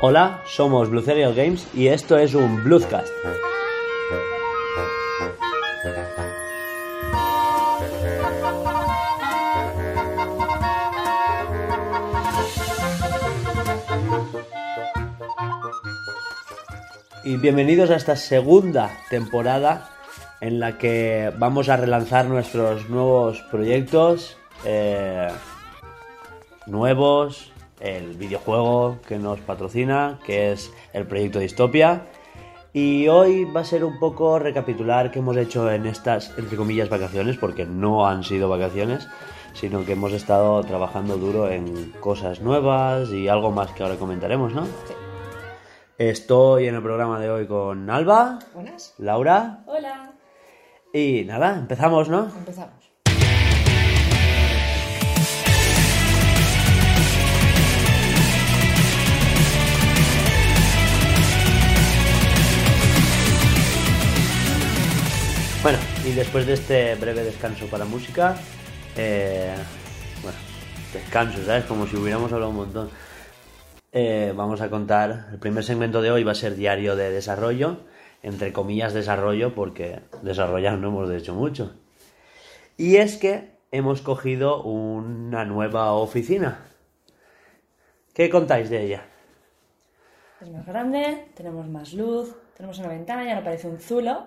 Hola, somos Blue Serial Games y esto es un Bluescast. Y bienvenidos a esta segunda temporada en la que vamos a relanzar nuestros nuevos proyectos eh, nuevos, el videojuego que nos patrocina, que es el proyecto Distopia. Y hoy va a ser un poco recapitular qué hemos hecho en estas, entre comillas, vacaciones, porque no han sido vacaciones, sino que hemos estado trabajando duro en cosas nuevas y algo más que ahora comentaremos, ¿no? Estoy en el programa de hoy con Alba, Buenas. Laura Hola. y nada, empezamos, ¿no? Empezamos. Y después de este breve descanso para música, eh, bueno, descanso, ¿sabes? Como si hubiéramos hablado un montón. Eh, vamos a contar, el primer segmento de hoy va a ser diario de desarrollo, entre comillas desarrollo, porque desarrollar no hemos hecho mucho. Y es que hemos cogido una nueva oficina. ¿Qué contáis de ella? Es más grande, tenemos más luz, tenemos una ventana, ya no parece un zulo.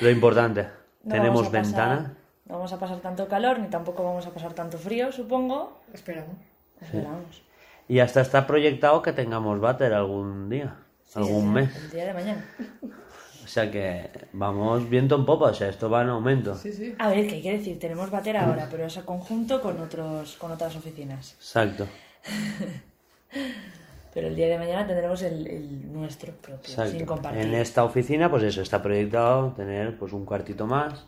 Lo importante, No tenemos pasar- ventana. no vamos a pasar tanto calor, ni tampoco vamos a pasar tanto frío, supongo. Esperamos. Esperamos. Y hasta está proyectado que tengamos váter algún día, Sí, algún mes. El día de mañana. O sea que vamos viento en popa, o sea, esto va en aumento. Sí, sí. A ver, hay que decir, tenemos bater ahora, pero es a conjunto con, otros, con otras oficinas. Exacto, Pero el día de mañana tendremos el, el nuestro propio, sin compartir. En esta oficina, pues eso, está proyectado tener pues un cuartito más.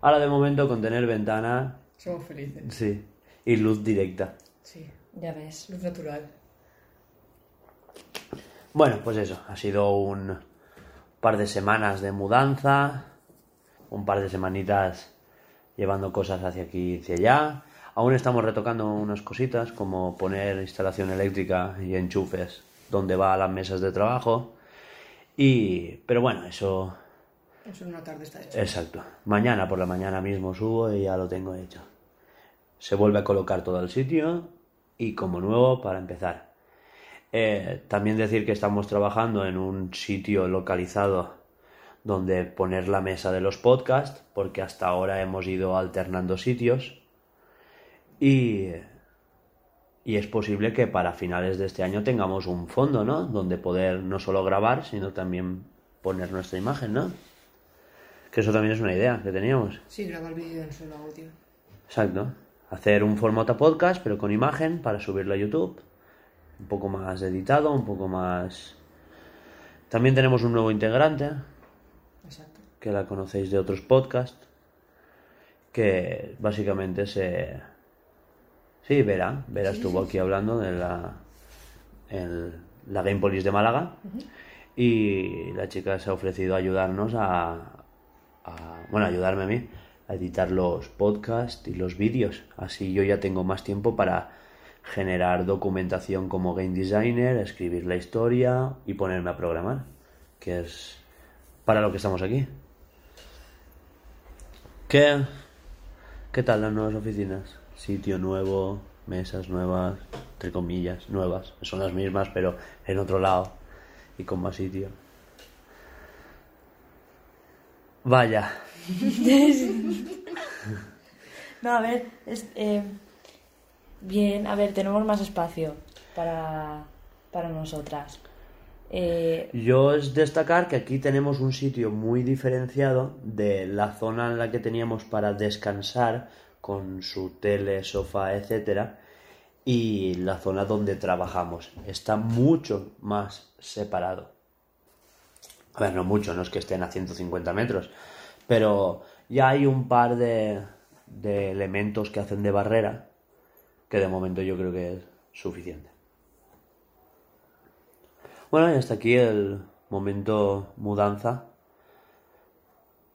Ahora de momento con tener ventana, Somos felices. sí, y luz directa. Sí. Ya ves. Luz natural. Bueno, pues eso, ha sido un par de semanas de mudanza, un par de semanitas llevando cosas hacia aquí y hacia allá. Aún estamos retocando unas cositas como poner instalación eléctrica y enchufes donde va a las mesas de trabajo. Y, pero bueno, eso, Eso en una tarde está hecho. exacto. Mañana por la mañana mismo subo y ya lo tengo hecho. Se vuelve a colocar todo el sitio y como nuevo para empezar. Eh, también decir que estamos trabajando en un sitio localizado donde poner la mesa de los podcasts, porque hasta ahora hemos ido alternando sitios. Y, y es posible que para finales de este año tengamos un fondo, ¿no? Donde poder no solo grabar, sino también poner nuestra imagen, ¿no? Que eso también es una idea que teníamos. Sí, grabar vídeo en solo audio. Exacto. Hacer un formato podcast, pero con imagen para subirlo a YouTube. Un poco más editado, un poco más... También tenemos un nuevo integrante, Exacto. que la conocéis de otros podcasts, que básicamente se... Sí, Vera. Vera estuvo aquí hablando de la, el- la Gamepolis de Málaga. Y la chica se ha ofrecido a ayudarnos a, a- Bueno, ayudarme a mí a editar los podcasts y los vídeos. Así yo ya tengo más tiempo para generar documentación como game designer, escribir la historia y ponerme a programar. Que es para lo que estamos aquí. ¿Qué, ¿Qué tal las nuevas oficinas? Sitio nuevo, mesas nuevas, entre comillas, nuevas. Son las mismas, pero en otro lado y con más sitio. Vaya, No, a ver, es, eh, bien, a ver, tenemos más espacio para, para nosotras. Eh, yo es destacar que aquí tenemos un sitio muy diferenciado de la zona en la que teníamos para descansar con su tele, sofá, etcétera, y la zona donde trabajamos. Está mucho más separado. A ver, no mucho, no es que estén a 150 metros, pero ya hay un par de, de elementos que hacen de barrera que de momento yo creo que es suficiente. Bueno, y hasta aquí el momento mudanza.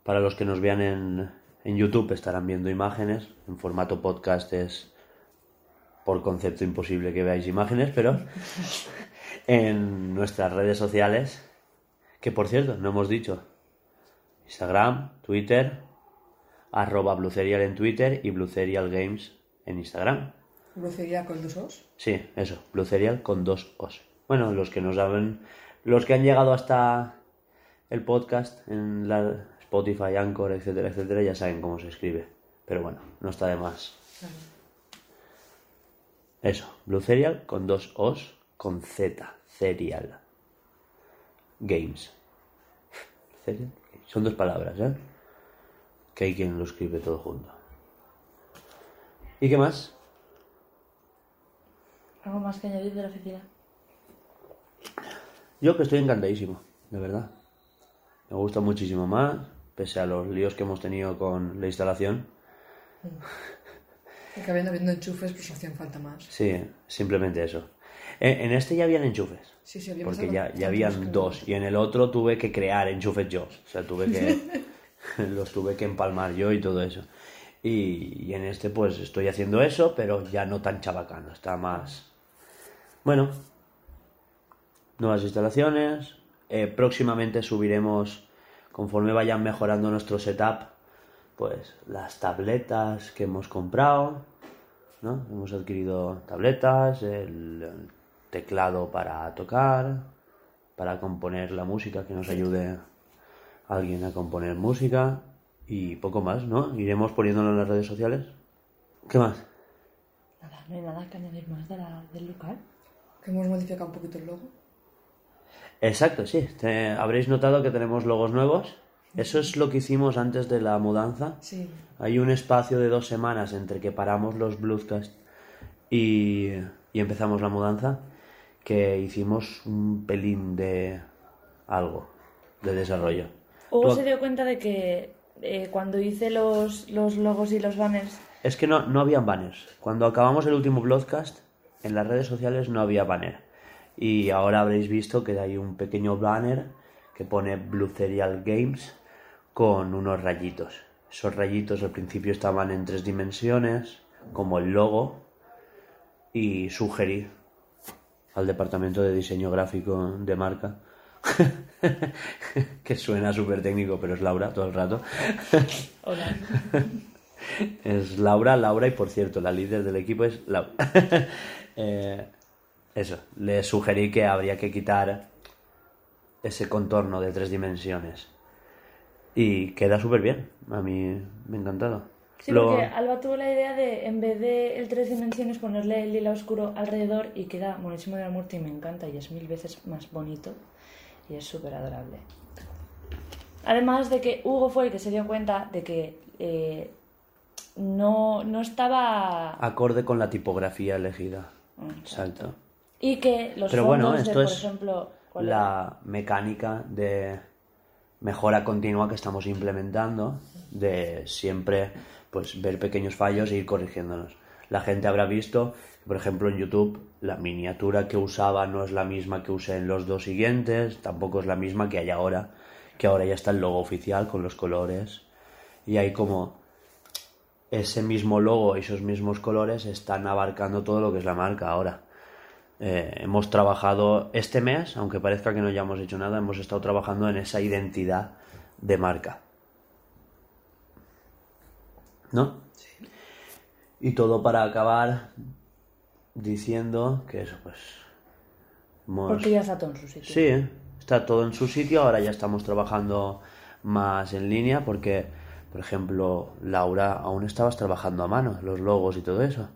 Para los que nos vean en, en YouTube estarán viendo imágenes. En formato podcast es por concepto imposible que veáis imágenes, pero en nuestras redes sociales, que por cierto, no hemos dicho, Instagram, Twitter, arroba Blucerial en Twitter y Blucerial Games en Instagram. Brucería con dos os. Sí, eso, Blucerial con dos os. Bueno, los que no saben, los que han llegado hasta el podcast en la Spotify, Anchor, etcétera, etcétera, ya saben cómo se escribe. Pero bueno, no está de más. Eso, Blue Cereal con dos O's, con Z, Cereal. Games. Cereal, Son dos palabras, ¿eh? Que hay quien lo escribe todo junto. ¿Y qué más? ¿Algo más que añadir de la oficina? Yo que estoy encantadísimo, de verdad. Me gusta muchísimo más, pese a los líos que hemos tenido con la instalación. Porque habiendo, habiendo enchufes, pues hacían falta más. Sí, simplemente eso. En, en este ya habían enchufes. Sí, sí, Porque ya, ya habían que- dos. Y en el otro tuve que crear enchufes yo. O sea, tuve que. los tuve que empalmar yo y todo eso. Y, y en este, pues estoy haciendo eso, pero ya no tan chabacano. Está más. Bueno. Nuevas instalaciones. Eh, próximamente subiremos, conforme vayan mejorando nuestro setup, pues las tabletas que hemos comprado. ¿no? Hemos adquirido tabletas, el, teclado para tocar, para componer la música, que nos ayude alguien a componer música y poco más, ¿no? Iremos poniéndolo en las redes sociales. ¿Qué más? Nada, no hay nada que añadir más de la- del local. Que hemos modificado un poquito el logo. Exacto, sí. Te- habréis notado que tenemos logos nuevos. Eso es lo que hicimos antes de la mudanza. Sí. Hay un espacio de dos semanas entre que paramos los Bluescast y, y empezamos la mudanza que hicimos un pelín de algo de desarrollo. Hugo Tú- se dio cuenta de que eh, cuando hice los, los logos y los banners, Es que no, no habían banners. Cuando acabamos el último broadcast, en las redes sociales no había banner. Y ahora habréis visto que hay un pequeño banner que pone Blue Cereal Games con unos rayitos. Esos rayitos al principio estaban en tres dimensiones, como el logo, y sugerí al departamento de diseño gráfico de marca, que suena súper técnico, pero es Laura todo el rato. hola, Es Laura, Laura y por cierto, la líder del equipo es Laura. Eh, eso, le sugerí que habría que quitar ese contorno de tres dimensiones. Y queda súper bien, a mí me ha encantado. Sí, Lo- porque Alba tuvo la idea de, en vez de el tres dimensiones, ponerle el lila oscuro alrededor y queda buenísimo de la muerte y me encanta y es mil veces más bonito y es súper adorable. Además de que Hugo fue el que se dio cuenta de que eh, no, no estaba... Acorde con la tipografía elegida. Exacto. Y que los Pero fondos bueno, de, esto por es ejemplo... la mecánica de mejora continua que estamos implementando, de siempre pues ver pequeños fallos e ir corrigiéndonos. La gente habrá visto, por ejemplo, en YouTube la miniatura que usaba no es la misma que usé en los dos siguientes, tampoco es la misma que hay ahora, que ahora ya está el logo oficial con los colores y hay como ese mismo logo y esos mismos colores están abarcando todo lo que es la marca ahora. Eh, hemos trabajado este mes, aunque parezca que no hayamos hecho nada, hemos estado trabajando en esa identidad de marca. ¿No? Y todo para acabar diciendo que eso, pues. hemos- Porque ya está todo en su sitio. Sí, está todo en su sitio. Ahora ya estamos trabajando más en línea porque, por ejemplo, Laura, aún estabas trabajando a mano, los logos y todo eso.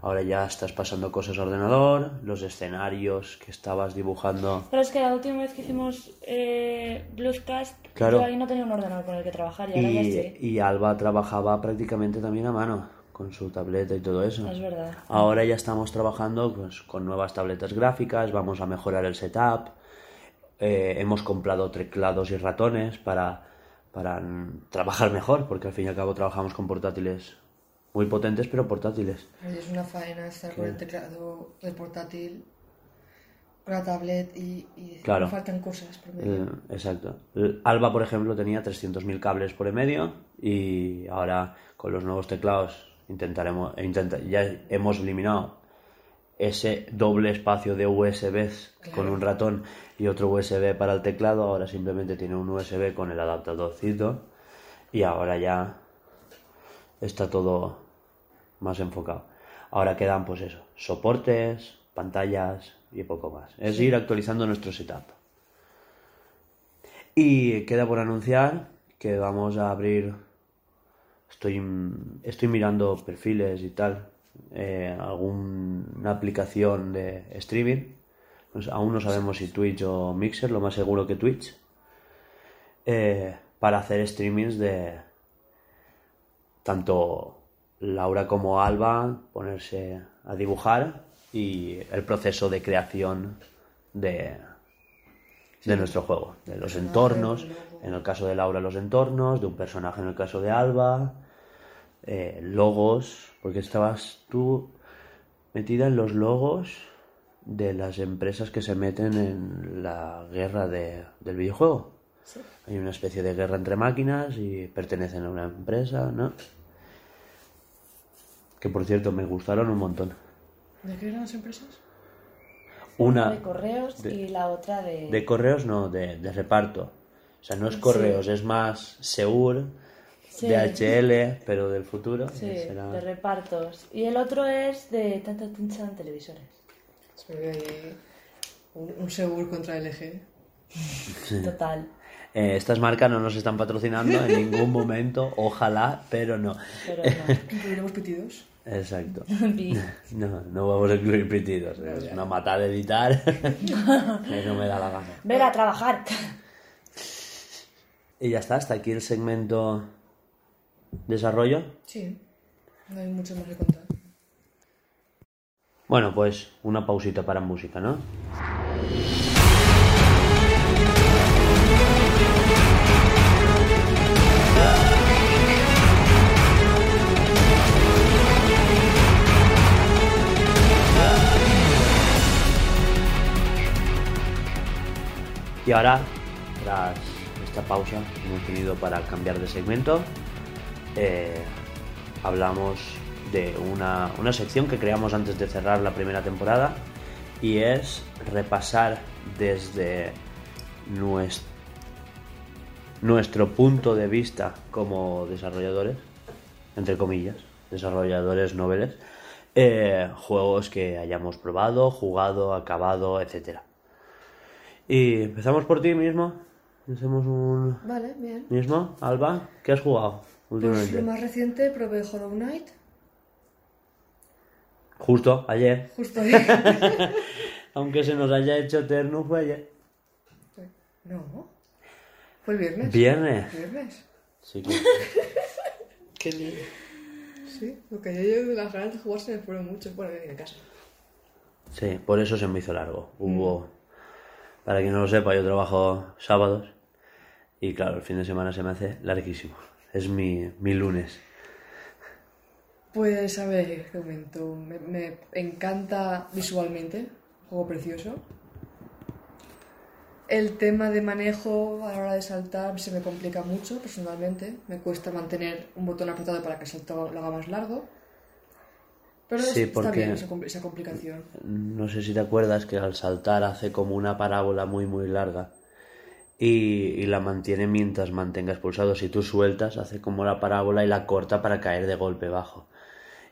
Ahora ya estás pasando cosas a ordenador, los escenarios que estabas dibujando. Pero es que la última vez que hicimos eh, Bluescast, Claro. yo ahí no tenía un ordenador con el que trabajar y ahora ya Y, sí. y Alba trabajaba prácticamente también a mano, con su tableta y todo eso. Es verdad. Ahora ya estamos trabajando pues, con nuevas tabletas gráficas, vamos a mejorar el setup, eh, hemos comprado teclados y ratones para, para trabajar mejor, porque al fin y al cabo trabajamos con portátiles muy potentes, pero portátiles. Es una faena estar con el teclado del portátil, la tablet y, y Claro. faltan cosas por medio. Eh, exacto. El Alba, por ejemplo, tenía 300.000 cables por en medio y ahora con los nuevos teclados intentaremos, intenta- ya hemos eliminado ese doble espacio de USBs con un ratón y otro USB para el teclado, ahora simplemente tiene un USB con el adaptadorcito y ahora ya está todo más enfocado. Ahora quedan pues eso, soportes, pantallas y poco más. Es ir actualizando nuestro setup. Y queda por anunciar que vamos a abrir, estoy, estoy mirando perfiles y tal, eh, alguna aplicación de streaming. Pues aún no sabemos si Twitch o Mixer, lo más seguro que Twitch. eh, para hacer streamings de tanto Laura como Alba ponerse a dibujar y el proceso de creación de, de nuestro juego, de los entornos, en el caso de Laura los entornos, de un personaje en el caso de Alba, eh, logos, porque estabas tú metida en los logos de las empresas que se meten en la guerra de- del videojuego. Hay una especie de guerra entre máquinas y pertenecen a una empresa, ¿no? Que por cierto me gustaron un montón. ¿De qué eran las empresas? Una de correos de- y la otra de... de correos, no, de, de reparto. O sea, no es correos, es más Seur, Sí. DHL, pero del futuro. Sí, será- de repartos. Y el otro es de tanta Tinchan televisores. Se ve ahí un, un Segur contra LG. Total. Eh, estas marcas no nos están patrocinando en ningún momento, ojalá, pero no. Pero no. Incluiremos pitidos. Exacto. No, no vamos a incluir pitidos. Es una matada de editar no me da la gana. Ven a trabajar. Y ya está, hasta aquí el segmento desarrollo. Sí. No hay mucho más que contar. Bueno, pues una pausita para música, ¿no? Y ahora, tras esta pausa que hemos tenido para cambiar de segmento, eh, hablamos de una, una sección que creamos antes de cerrar la primera temporada y es repasar desde nues- nuestro punto de vista como desarrolladores, entre comillas, desarrolladores noveles, eh, juegos que hayamos probado, jugado, acabado, etcétera. Y empezamos por ti mismo. Hacemos un Vale, bien. mismo. Alba, ¿qué has jugado Pues últimamente? lo más reciente probé Hollow Knight. Justo ayer. Justo ahí. Aunque se nos haya hecho eterno, fue ayer. no. Fue el viernes. Viernes. Viernes. Sí que... Qué lío. Sí, lo que yo llevo de las ganas de jugar se me fueron muchos. Bueno, en casa. sí, por eso se me hizo largo. Hubo... Para quien no lo sepa, yo trabajo sábados. Y claro, el fin de semana se me hace larguísimo. Es mi, mi lunes. Pues a ver, te comento. Me, me encanta visualmente. Juego precioso. El tema de manejo a la hora de saltar se me complica mucho personalmente. Me cuesta mantener un botón apretado para que el salto lo haga más largo. Pero Sí, está porque- bien esa, compl- esa complicación. No sé si te acuerdas que al saltar hace como una parábola muy muy larga y, y la mantiene mientras mantengas pulsado. Si tú sueltas, hace como la parábola y la corta para caer de golpe bajo.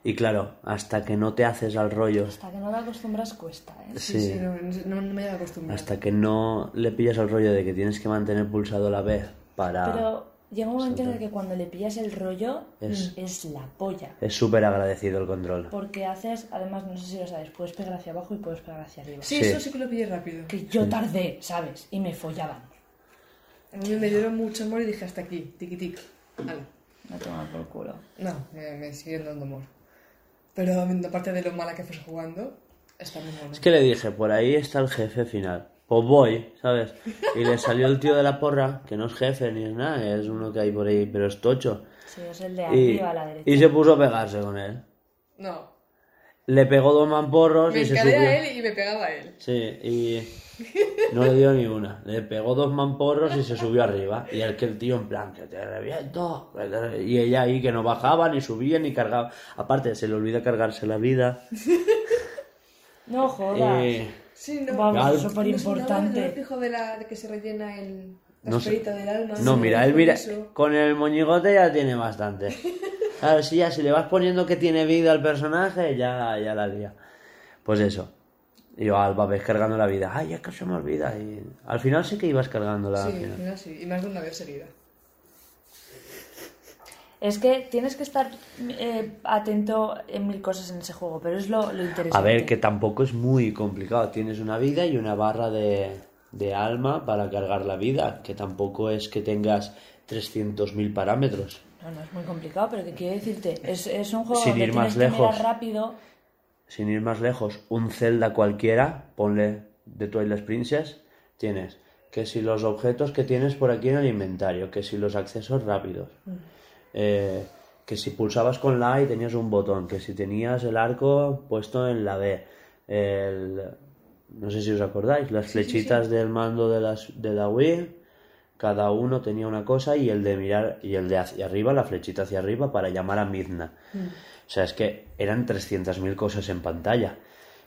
Y claro, hasta que no te haces al rollo, Hasta que no te acostumbras cuesta, ¿eh? Sí, Sí. sí, no, no- no me he acostumbrado. hasta que no le pillas al rollo de que tienes que mantener pulsado la B para... Pero llega un momento en el que cuando le pillas el rollo Es- mm, es, la polla. Es súper agradecido el control. Porque haces, además, no sé si lo sabes, puedes pegar hacia abajo y puedes pegar hacia arriba. Sí, Sí. eso sí que lo pillé rápido. Que yo tardé, ¿sabes? Y me follaban. A mí me dieron mucho amor y dije hasta aquí, tiki tic. Me toman por culo. No, me, me siguen dando amor. Pero aparte de lo mala que fuese jugando, está muy bueno. Es que le dije, por ahí está el jefe final. Pues voy, ¿sabes? Y le salió el tío de la porra, que no es jefe ni es nada, es uno que hay por ahí, pero es tocho. Sí, es el de Y, arriba a la derecha. y se puso a pegarse con él. No. Le pegó dos mamporros Me y se subió. a él y me pegaba a él. Sí, y no le dio ni una. Le pegó dos mamporros y se subió arriba. Y el que el tío en plan, que te reviento. que te re-". Y ella ahí que no bajaba, ni subía, ni cargaba. Aparte, se le olvida cargarse la vida. No jodas. Eh, Sí, no. Vamos, Al- es súper ¿no? importante. ¿No me fijo de, la, de que se rellena el, No sé. del alma? no, Sí, mira, él con mira, eso. con el moñigote ya tiene bastante. Claro, si ya si le vas poniendo que tiene vida al personaje, ya, ya la lía. Pues eso. Y yo, Alba, ves cargando la vida. Ay, es que se me olvida. Y al final sí que ibas cargando la Sí, al final. sí, y más de una vez seguida. Es que tienes que estar eh, atento en mil cosas en ese juego, pero es lo, lo interesante. A ver, que tampoco es muy complicado. Tienes una vida y una barra de, de alma para cargar la vida, que tampoco es que tengas 300.000 parámetros. No, no es muy complicado, pero que quiero decirte, es, es un juego Sin donde ir tienes más que mirar lejos. rápido. Sin ir más lejos, un Zelda cualquiera, ponle de Twilight Princess, tienes que si los objetos que tienes por aquí en el inventario, que si los accesos rápidos, eh, que si pulsabas con la A y tenías un botón, que si tenías el arco puesto en la B, el, no sé si os acordáis, las flechitas del mando de, las, de la Wii, cada uno tenía una cosa y el de mirar y el de hacia arriba, la flechita hacia arriba para llamar a Midna. O sea, es que eran 300.000 cosas en pantalla.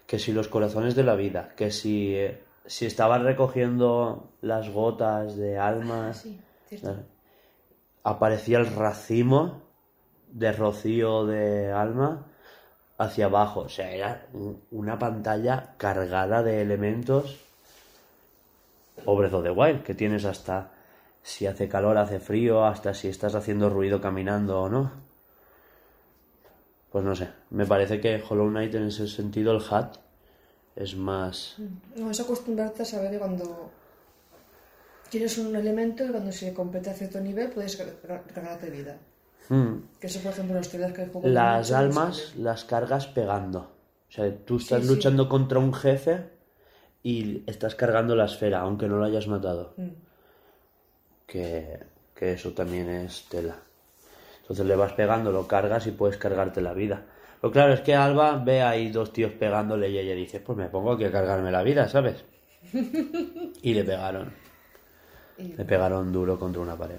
Que si los corazones de la vida, que si, eh, si estabas recogiendo las gotas de almas, Sí, cierto. Aparecía el racimo de rocío de alma hacia abajo. O sea, era un- una pantalla cargada de elementos. Of the Wild, que tienes hasta si hace calor, hace frío, hasta si estás haciendo ruido caminando o no. Pues no sé, me parece que Hollow Knight en ese sentido, el hat, es más... No, es acostumbrarte a saber que cuando tienes un elemento y cuando se completa cierto nivel puedes car- cargarte vida. Hmm. Que eso, por ejemplo, los teorías que juego Las almas las cargas pegando. O sea, tú estás Sí, sí. luchando contra un jefe y estás cargando la esfera, aunque no lo hayas matado. Mm. Que, que eso también es tela. Entonces le vas pegando, lo cargas y puedes cargarte la vida. Pero claro, es que Alba ve ahí dos tíos pegándole y ella dice, pues me pongo aquí a cargarme la vida, ¿sabes? y le pegaron. Le pegaron duro contra una pared.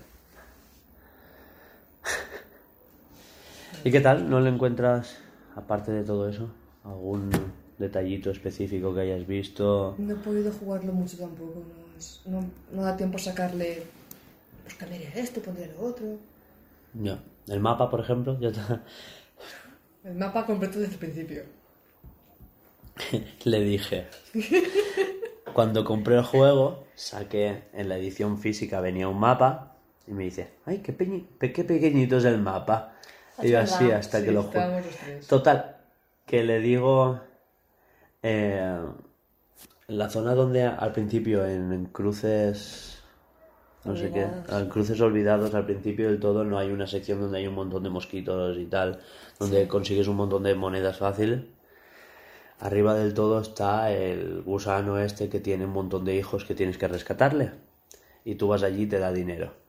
¿Y qué tal? ¿No le encuentras, aparte de todo eso, algún detallito específico que hayas visto? No he podido jugarlo mucho tampoco. No, es- no, no da tiempo a sacarle. Pues cambiaría esto, pondría lo otro. No. El mapa, por ejemplo, ya El mapa completo desde el principio. le dije. Cuando compré el juego, saqué en la edición física venía un mapa y me dice, ay, qué, peñi- pe- qué pequeñito es el mapa. Y yo así hasta Sí, que lo jugué. Total, que le digo eh, en la zona donde al principio en, en cruces no sé qué, en cruces olvidados al principio del todo no hay una sección donde hay un montón de mosquitos y tal, donde consigues un montón de monedas fáciles. Arriba del todo está el gusano este que tiene un montón de hijos que tienes que rescatarle. Y tú vas allí y te da dinero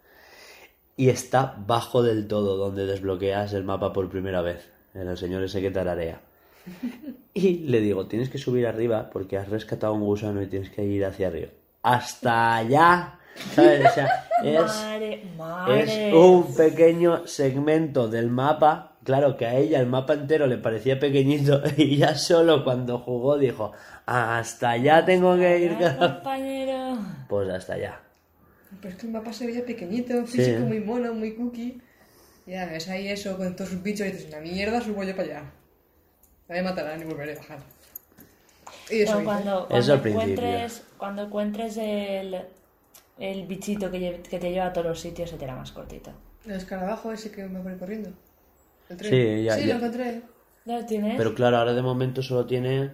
y está bajo del todo donde desbloqueas el mapa por primera vez, en el señor ese que tararea. Y le digo, tienes que subir arriba porque has rescatado un gusano y tienes que ir hacia arriba. Hasta allá. ¿Sabes? O sea, es, Madre, madre. es un pequeño segmento del mapa. Claro que a ella el mapa entero le parecía pequeñito y ya solo cuando jugó dijo, hasta allá tengo que ir. Compañero. Pues hasta allá. Pero es que el mapa se veía pequeñito, físico, muy mono, muy cookie. Ya ves ahí eso con todos sus bichos y dices, una mierda, subo yo para allá. No me matarán y volveré a bajar. Y eso Bueno, cuando, Eso cuando principio. encuentres, cuando encuentres el, el bichito que, lle- que te lleva a todos los sitios, se te hará más cortito. El escarabajo ese que me pone corriendo. Sí, ya- Sí, ya. lo encontré. ¿Ya lo tienes? Pero claro, ahora de momento solo tiene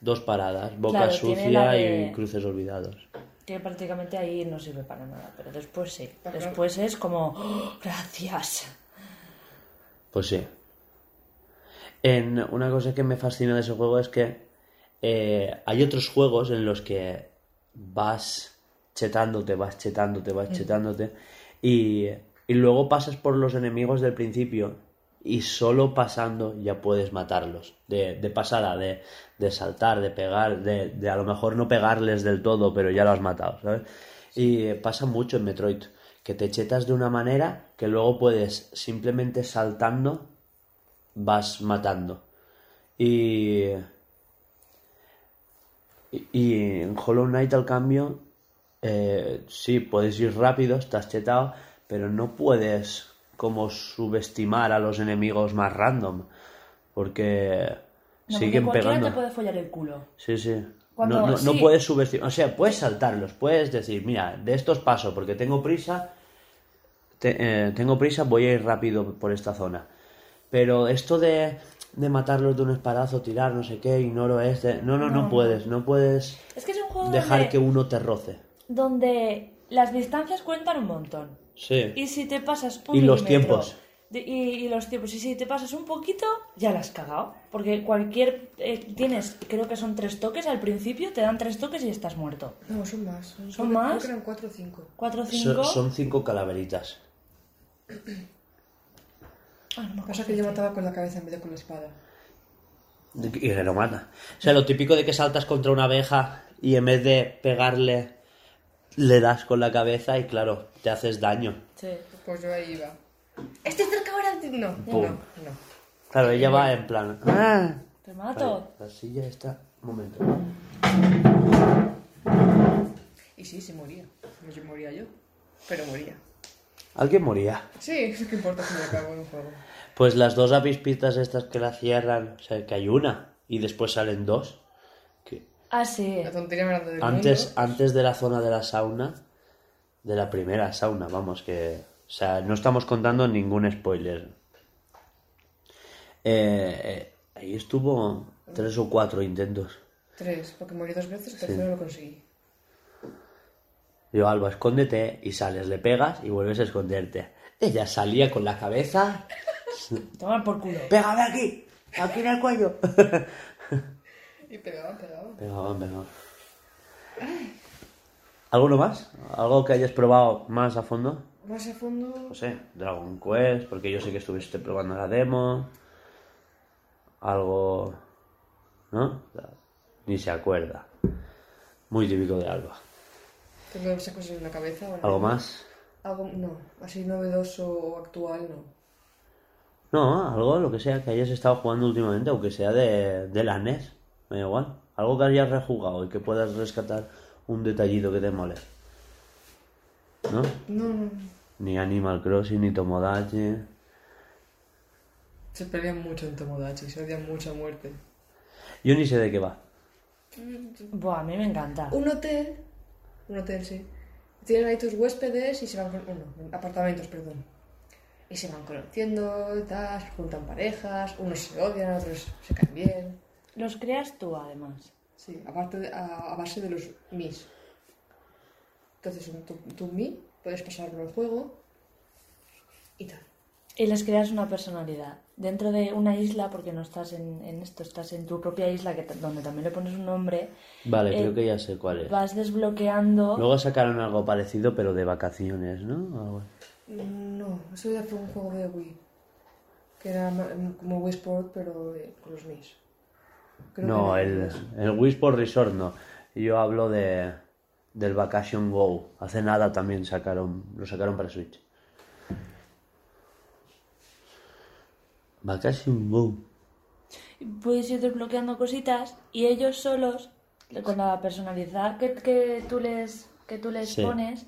dos paradas, boca Claro, sucia de- y cruces olvidados. Que prácticamente ahí no sirve para nada, pero después sí. Ajá. Después es como, "Oh, gracias. Pues sí. En una cosa que me fascina de ese juego es que eh, hay otros juegos en los que vas chetándote, vas chetándote, vas chetándote y, y luego pasas por los enemigos del principio y solo pasando ya puedes matarlos. De, de pasada, de, de saltar, de pegar, de, de a lo mejor no pegarles del todo, pero ya lo has matado, ¿sabes? Y pasa mucho en Metroid, que te chetas de una manera que luego puedes simplemente saltando vas matando. Y, y en Hollow Knight, al cambio, eh, sí, puedes ir rápido, estás chetado, pero no puedes como subestimar a los enemigos más random. Porque No, siguen porque pegando. te puede follar el culo. Sí, sí. Cuando- no, no, no sí. puedes subestimar. O sea, puedes saltarlos, puedes decir, mira, de estos paso porque tengo prisa. te- eh, tengo prisa, voy a ir rápido por esta zona. Pero esto de, de matarlos de un espadazo, tirar, no sé qué, ignoro este. No, no, no, No. puedes. No puedes Es que es un juego dejar donde, que uno te roce. donde las distancias cuentan un montón. Sí. Y si te pasas un Y los tiempos. de- y, y los tiempos. Y si te pasas un poquito, ya la has cagado. Porque cualquier... eh, tienes, creo que son tres toques al principio, te dan tres toques y estás muerto. No, son más. Son, ¿Son creo más? que eran 4 o 5. Cuatro, So- cinco... son cinco calaveritas. Ah, no me. Pasa que yo mataba con la cabeza en vez de con la espada. Y que lo mata. O sea, lo típico de que saltas contra una abeja y en vez de pegarle, le das con la cabeza y claro, te haces daño. Sí. Pues yo ahí iba. Este cerca ahora. No, Pum. no, no. Claro, ella va en plan. "Ah". Te mato. Vale, la silla está. Un momento. Y sí, se moría. Se moría yo. Pero moría. Alguien moría. Sí, es que importa si me acabo en un juego. Pues las dos avispitas estas que la cierran, o sea, que hay una y después salen dos. Ah, sí. La tontería más grande del antes, mundo. antes de la zona de la sauna, de la primera sauna, vamos, que. O sea, no estamos contando ningún spoiler. Eh, eh, ahí estuvo tres o cuatro intentos. Tres, porque morí dos veces, el tercero lo conseguí. Digo, Alba, escóndete y sales, le pegas y vuelves a esconderte. Ella salía con la cabeza. Toma por culo. ¡Pégame aquí! ¡Aquí en el cuello! Y pegaba, pegaba. Pegaban, pegaban. ¿Alguno más? ¿Algo que hayas probado más a fondo? Más a fondo. No sé, Dragon Quest, porque yo sé que estuviste probando la demo. Algo. ¿No? Ni se acuerda. Muy típico de Alba. Tengo esas cosas en la cabeza. ¿Algo más? Algo, no. Así novedoso o actual, no. No, algo, lo que sea que hayas estado jugando últimamente, aunque sea de, de la NES. Me da igual. Algo que hayas rejugado y que puedas rescatar un detallito que te mole. ¿No? No, no. Ni Animal Crossing, ni Tomodachi. Se pelean mucho en Tomodachi, se odian mucho a muerte. Yo ni sé de qué va. Buah, a mí me encanta. Un hotel, un hotel sí, tienen ahí tus huéspedes y se van con, bueno, apartamentos, perdón. Y se van conociendo, tal, se juntan parejas, unos se odian, otros se caen bien. Los creas tú, además. Sí, aparte de- a, a base de los mis. Entonces, en tu, tu mi, puedes pasarlo el juego y tal. Y les creas una personalidad. Dentro de una isla, porque no estás en, en esto, estás en tu propia isla, que donde también le pones un nombre, Vale, Eh, creo que ya sé cuál es. vas desbloqueando... Luego sacaron algo parecido, pero de vacaciones, ¿no? Algo- No, eso ya fue un juego de Wii. Que era ma- como Wii Sport, pero eh, con los mis. Creo No, que el, el Wii Sport Resort no. Yo hablo de del Vacation Go. Hace nada también sacaron, lo sacaron para Switch. Vacation Go. puedes ir desbloqueando cositas y ellos solos, con la personalidad que, que tú les, que tú les Sí. pones,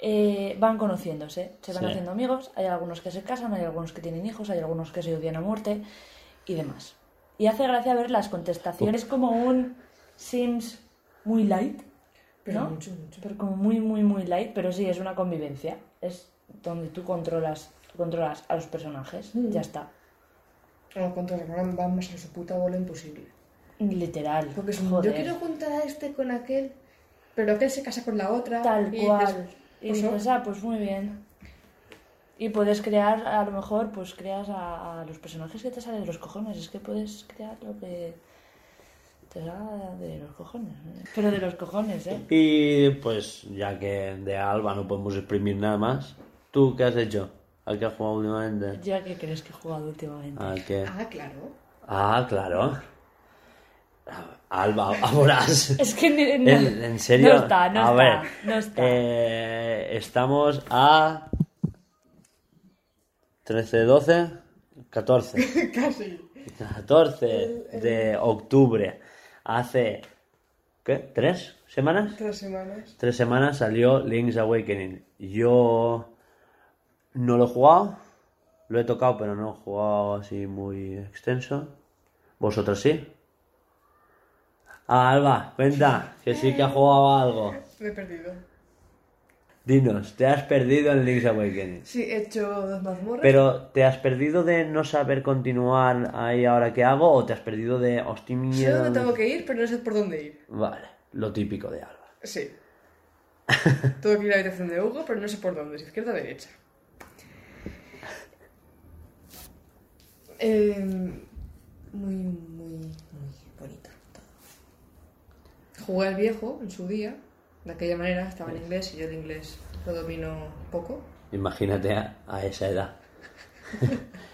eh, van conociéndose, se van Sí. haciendo amigos, hay algunos que se casan, hay algunos que tienen hijos, hay algunos que se odian a muerte y demás. Y hace gracia ver las contestaciones como un Sims muy light, Pero ¿no? mucho, mucho. Pero como muy, muy, muy light, pero sí, es una convivencia. Es donde tú controlas, controlas a los personajes, ya está. Cuanto van, van más a su puta bola imposible. Literal. Porque es un, joder. yo quiero juntar a este con aquel, pero aquel se casa con la otra. Tal y cual. dices, Y pues, dices, ah, pues muy bien. Y puedes crear, a lo mejor, pues creas a, a los personajes que te salen de los cojones. Es que puedes crear lo que te salga de los cojones. ¿eh? Pero de los cojones, ¿eh? Y pues ya que de Alba no podemos exprimir nada más, ¿tú qué has hecho? ¿A qué has jugado últimamente? Ya que crees que he jugado últimamente. ¿A qué? Ah, claro. Ah, claro. Alba, ahora. Es que ni- no, ¿En, en serio? No está, no a está. ver, no está. eh, estamos a 13, 12, 14. Casi. 14 de octubre. Hace ¿Qué? ¿Tres semanas? Tres semanas. Tres semanas salió Link's Awakening. Yo no lo he jugado, lo he tocado, pero no he jugado así muy extenso. ¿Vosotros sí? Ah, Alba, cuenta, que sí que ha jugado algo. Me he perdido. Dinos, ¿te has perdido en Link's Awakening? Sí, he hecho dos mazmorras. Pero, ¿te has perdido de no saber continuar ahí ahora qué hago? ¿O te has perdido de hostia Sé dónde tengo que ir, pero no sé por dónde ir. Vale, lo típico de Alba. Sí. tengo que ir a la habitación de Hugo, pero no sé por dónde, si izquierda o derecha. Eh, muy, muy, muy bonito todo. Jugué al viejo en su día, de aquella manera, estaba en inglés y yo el inglés lo domino poco. Imagínate a, a esa edad.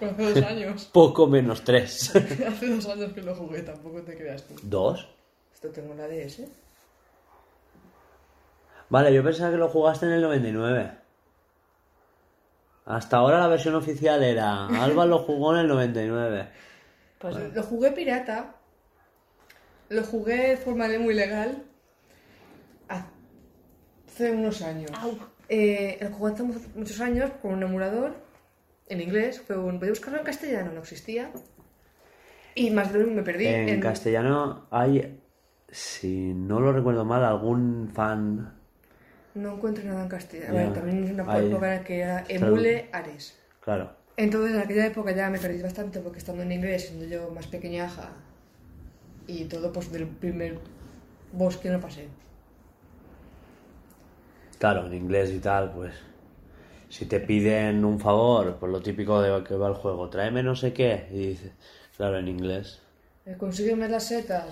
Hace dos años. Poco menos tres. Hace dos años que lo jugué, tampoco te creas tú. ¿Dos? Esto tengo la DS. Vale, yo pensaba que lo jugaste en el 99. Hasta ahora la versión oficial era Alba lo jugó en el 99. Pues. Lo jugué pirata. Lo jugué de forma de muy legal. Hace unos años. Eh, lo jugué hace mu- muchos años con un emulador. En inglés. Fue un... Podía buscarlo en castellano, no existía. Y más de uno me perdí. En castellano hay, si no lo recuerdo mal, algún fan. No encuentro nada en castellano. A ver, también es una Ahí. época en la que era Emule Ares. Claro. Entonces, en aquella época ya me perdí bastante porque estando en inglés, siendo yo más pequeñaja y todo, pues del primer bosque no pasé. Claro, en inglés y tal, pues. Si te piden un favor, pues lo típico de que va el juego, tráeme no sé qué. Y dices, claro, en inglés. Eh, Consígueme las setas.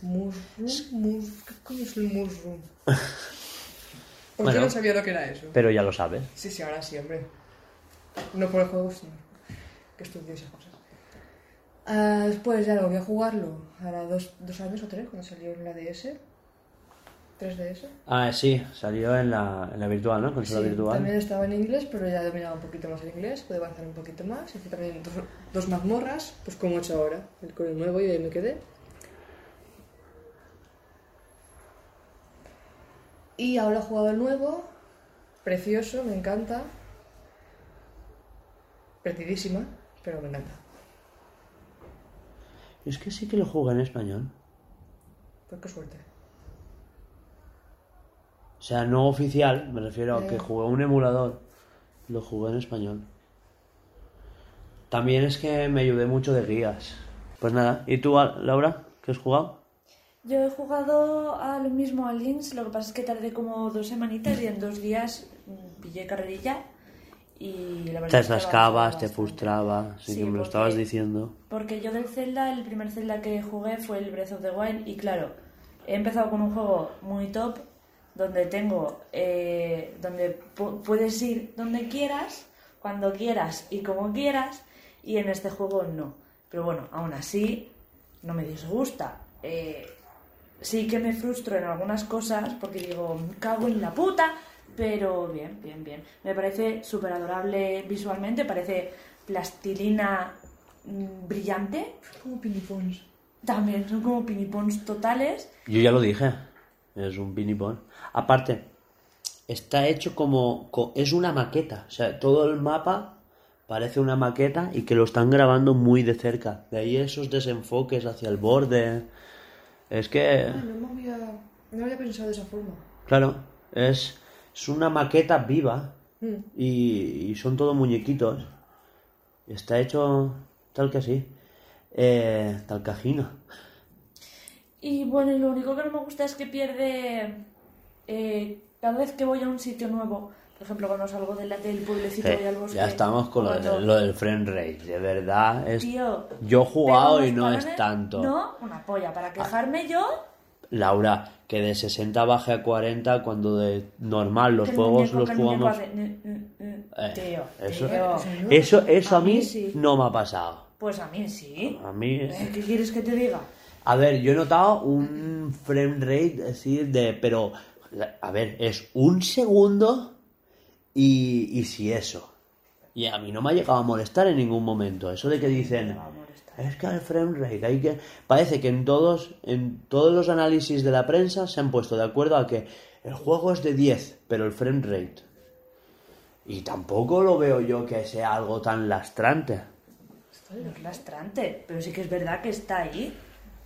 Mushroom, mus... ¿Qué coño es el mushroom? Porque Bueno. no sabía lo que era eso. Pero ya lo sabes. Sí, sí, ahora sí, hombre. No por el juego, sino que estudié esas cosas. Ah, después ya lo voy a jugarlo. Ahora dos, dos años o tres, cuando salió en la DS. 3DS. Ah, sí, salió en la, en la virtual, ¿no? Consola Sí, virtual. También estaba en inglés, pero ya dominaba un poquito más el inglés, pude avanzar un poquito más. Hice también dos, dos mazmorras, pues como he hecho ahora, el con el nuevo y ahí me quedé. Y ahora he jugado el nuevo, precioso, me encanta. Perdidísima, pero me encanta. Es que sí que lo jugué en español. Pues qué suerte. O sea, no oficial, me refiero a que jugué un emulador. Lo jugué en español. También es que me ayudé mucho de guías. Pues nada, ¿y tú, Laura? ¿Qué has jugado? Yo he jugado a lo mismo a Links, lo que pasa es que tardé como dos semanitas y en dos días mm, pillé carrerilla y la verdad Te es que atascabas, avanzaba te frustraba, sí, Sí, que me lo porque- estabas diciendo. Porque yo del Zelda, el primer Zelda que jugué fue el Breath of the Wild y claro, he empezado con un juego muy top donde tengo, eh, donde pu- puedes ir donde quieras, cuando quieras y como quieras y en este juego no. Pero bueno, aún así no me disgusta. Eh, sí que me frustro en algunas cosas porque digo, "Me cago en la puta, pero bien, bien, bien. Me parece súper adorable visualmente, parece plastilina mm, brillante. Como pinipons. También son como pinipons totales. Yo ya lo dije, es un pinipón. Aparte, está hecho como... co- es una maqueta, o sea, todo el mapa parece una maqueta y que lo están grabando muy de cerca. De ahí esos desenfoques hacia el borde. Es que... Ah, no me había, no había pensado de esa forma. Claro, es, es una maqueta viva Mm. y, y son todos muñequitos. Está hecho tal que así. Eh, tal cajina. Y bueno, y lo único que no me gusta es que pierde eh, cada vez que voy a un sitio nuevo. Por ejemplo, cuando salgo de la, del pueblecito Eh, voy al bosque. ya estamos con lo, cuando- de- lo del frame rate. De verdad, es, Tío, yo he jugado y no es tanto. No, una polla. Para quejarme yo, Laura, que de 60 baje a 40 cuando de normal los juegos los jugamos... Eh, tío, eso, tío. eso, eso a, A mí mí sí. no me ha pasado. Pues a mí sí. A mí... ¿Qué quieres que te diga? A ver, yo he notado un frame rate así de... Pero, a ver, es un segundo y, y si eso. Y a mí no me ha llegado a molestar en ningún momento. Eso de que dicen... Es que el frame rate, hay que... Parece que en todos, en todos los análisis de la prensa se han puesto de acuerdo a que el juego es de 10, pero el frame rate. Y tampoco lo veo yo que sea algo tan lastrante. Esto es lastrante, pero sí que es verdad que está ahí.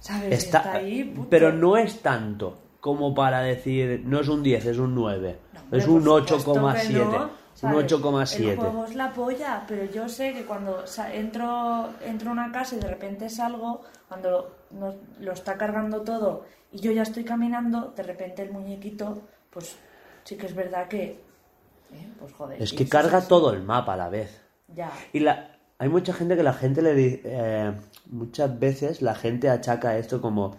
¿Sabes? Está, Está, ahí. punto. pero no es tanto como para decir, no es un 10, es un 9. No, hombre, es un por supuesto que 8,7. no, un ¿sabes? El 8,7. juego es la polla, pero yo sé que cuando entro, entro a una casa y de repente salgo, cuando nos- lo está cargando todo y yo ya estoy caminando, de repente el muñequito, pues sí que es verdad que. eh, pues joder. Es que carga todo el mapa a la vez. Ya. Y la, hay mucha gente que la gente le di- eh, muchas veces la gente achaca esto como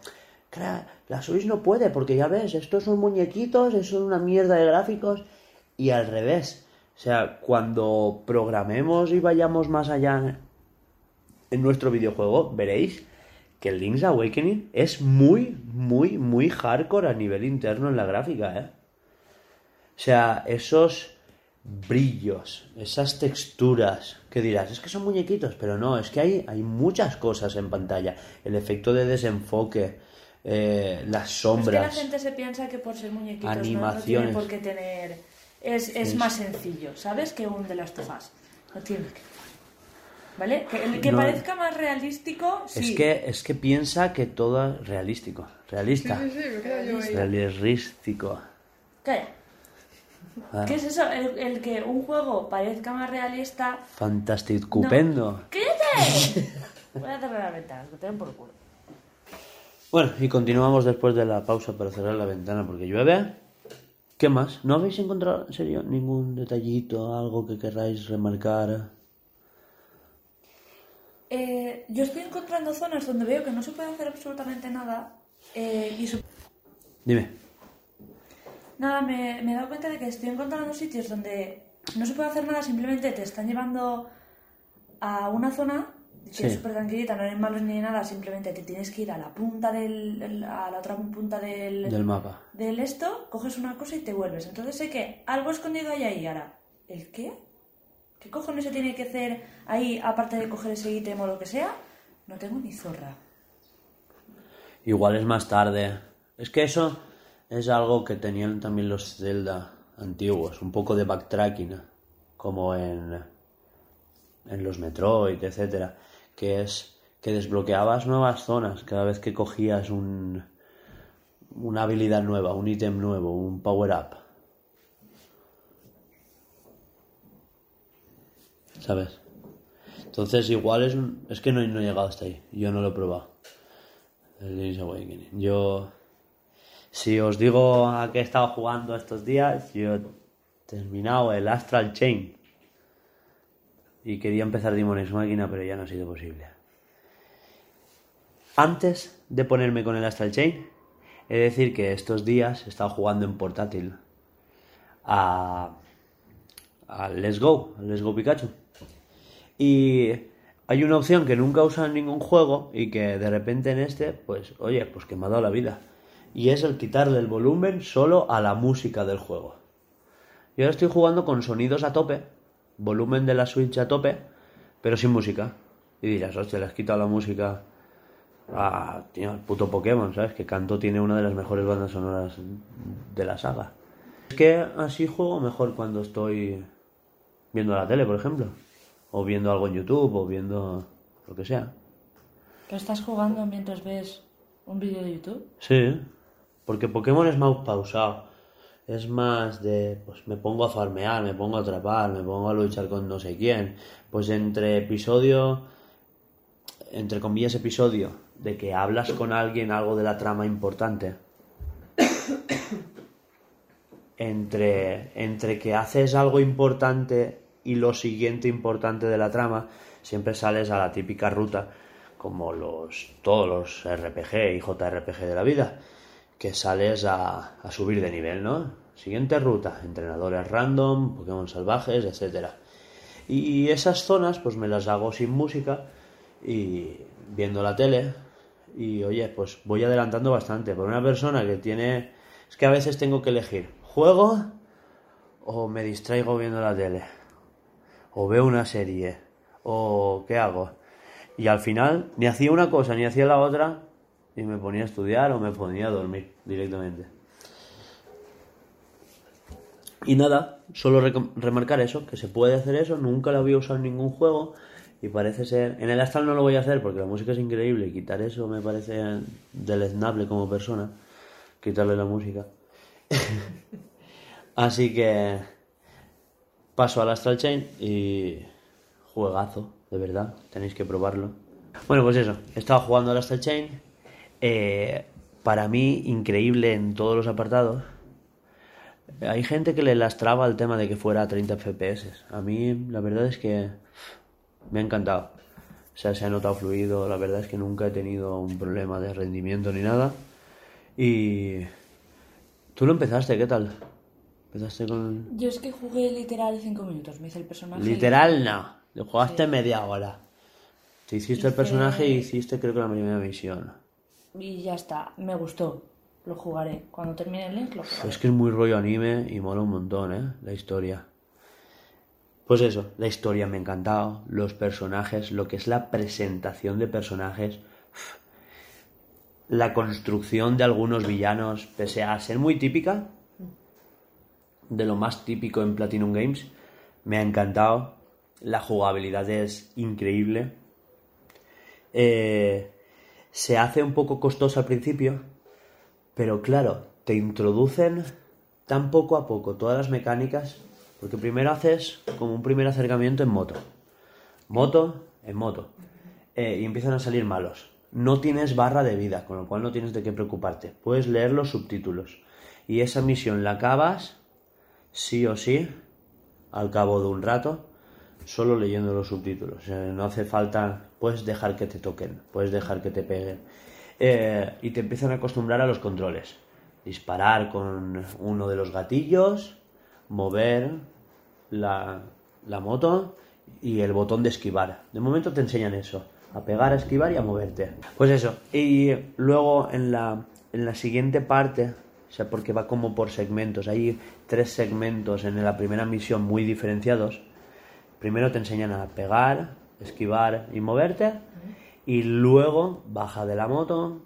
"Cra- la Switch no puede porque ya ves, estos son muñequitos, eso es una mierda de gráficos y al revés. O sea, cuando programemos y vayamos más allá en nuestro videojuego, veréis que el Link's Awakening es muy, muy, muy hardcore a nivel interno en la gráfica, ¿eh? O sea, esos brillos, esas texturas, que dirás, es que son muñequitos, pero no, es que hay, hay muchas cosas en pantalla. El efecto de desenfoque, eh, las Es sombras. que la gente se piensa que por ser muñequitos no- no, tiene por qué tener. Es, es más sencillo, ¿sabes? Que un de las tofas. No tiene que. ¿Vale? Que el que No. parezca más realístico, sí. Es que, es que piensa que todo es realístico, realista, Sí, sí, sí, me quedo yo ahí. realístico. Calla. Ah. ¿Qué es eso? El, el que un juego parezca más realista. Fantasticupendo. ¡Cállate! Voy a cerrar la ventana, que te den por culo. Bueno, y continuamos después de la pausa para cerrar la ventana porque llueve. ¿Qué más? ¿No habéis encontrado, en serio, ningún detallito, algo que querráis remarcar? Eh, yo estoy encontrando zonas donde veo que no se puede hacer absolutamente nada. eh, y Dime. Nada, me, me he dado cuenta de que estoy encontrando sitios donde no se puede hacer nada, simplemente te están llevando a una zona que Sí. es súper tranquilita, no eres malos ni nada, simplemente te tienes que ir a la punta del. el- a la otra punta del. Del mapa. del esto, coges una cosa y te vuelves. Entonces sé que algo escondido hay ahí ahora. ¿El qué? ¿Qué cojones se tiene que hacer ahí aparte de coger ese ítem o lo que sea? No tengo ni zorra. Igual es más tarde. Es que eso es algo que tenían también los Zelda antiguos, un poco de backtracking, como en, en los Metroid, etcétera, que es que desbloqueabas nuevas zonas cada vez que cogías un, una habilidad nueva, un ítem nuevo, un power up. ¿Sabes? Entonces igual es es que no, no he llegado hasta ahí, yo no lo he probado. El Link's Awakening. Yo, si os digo a qué he estado jugando estos días, yo he terminado el Astral Chain. Y quería empezar Demon's Máquina, pero ya no ha sido posible. Antes de ponerme con el Astral Chain, he de decir que estos días he estado jugando en portátil a, a Let's Go, al Let's Go Pikachu. Y hay una opción que nunca usa en ningún juego y que de repente en este, pues, oye, pues que me ha dado la vida. Y es el quitarle el volumen solo a la música del juego. Yo ahora estoy jugando con sonidos a tope, volumen de la Switch a tope, pero sin música. Y dirás, hostia, le has quitado la música a, tío, al puto Pokémon, ¿sabes? Que Kanto tiene una de las mejores bandas sonoras de la saga. Es que así juego mejor cuando estoy viendo la tele, por ejemplo. O viendo algo en YouTube, o viendo lo que sea. ¿Pero estás jugando mientras ves un vídeo de YouTube? Sí, porque Pokémon es más pausado. Es más de, pues me pongo a farmear, me pongo a atrapar, me pongo a luchar con no sé quién. Pues entre episodio, entre comillas episodio, de que hablas con alguien algo de la trama importante. Entre, entre que haces algo importante y lo siguiente importante de la trama, siempre sales a la típica ruta, como los todos los RPG y JRPG de la vida, que sales a, a subir de nivel, ¿no? Siguiente ruta, entrenadores random, Pokémon salvajes, etcétera. Y esas zonas, pues me las hago sin música y viendo la tele. Y oye, pues voy adelantando bastante. Por una persona que tiene. Es que a veces tengo que elegir: ¿juego o me distraigo viendo la tele? ¿O veo una serie? ¿O qué hago? Y al final ni hacía una cosa ni hacía la otra y me ponía a estudiar o me ponía a dormir directamente. Y nada, solo recom- remarcar eso, que se puede hacer eso, nunca lo había usado en ningún juego y parece ser... En el Astral no lo voy a hacer porque la música es increíble y quitar eso me parece deleznable como persona, quitarle la música. Así que paso al Astral Chain y juegazo, de verdad, tenéis que probarlo. Bueno, pues eso, he estado jugando al Astral Chain, eh, para mí increíble en todos los apartados. Hay gente que le lastraba el tema de que fuera a 30 FPS. A mí la verdad es que me ha encantado. O sea, se ha notado fluido, la verdad es que nunca he tenido un problema de rendimiento ni nada. Y... ¿Tú lo empezaste? ¿Qué tal? ¿Empezaste con...? Yo es que jugué literal 5 minutos. Me hice el personaje. Literal no. Lo jugaste media hora. Te hiciste el personaje y hiciste creo que la primera misión. Y ya está. Me gustó. Lo jugaré. Cuando termine el link, lo jugaré. Es que es muy rollo anime y mola un montón, ¿eh? La historia. Pues eso, la historia me ha encantado, los personajes, lo que es la presentación de personajes, la construcción de algunos villanos, pese a ser muy típica, de lo más típico en Platinum Games, me ha encantado, la jugabilidad es increíble, Eh, se hace un poco costosa al principio, pero claro, te introducen tan poco a poco todas las mecánicas, porque primero haces como un primer acercamiento en moto. Moto en moto. Eh, y empiezan a salir malos. No tienes barra de vida, con lo cual no tienes de qué preocuparte. Puedes leer los subtítulos. Y esa misión la acabas, sí o sí, al cabo de un rato, solo leyendo los subtítulos. Sea, no hace falta, puedes dejar que te toquen, puedes dejar que te peguen. Eh, y te empiezan a acostumbrar a los controles. Disparar con uno de los gatillos, mover la, la moto y el botón de esquivar. De momento te enseñan eso, a pegar, a esquivar y a moverte. Pues eso. Y luego en la, en la siguiente parte, o sea, porque va como por segmentos, hay tres segmentos en la primera misión muy diferenciados. Primero te enseñan a pegar, esquivar y moverte. Y luego baja de la moto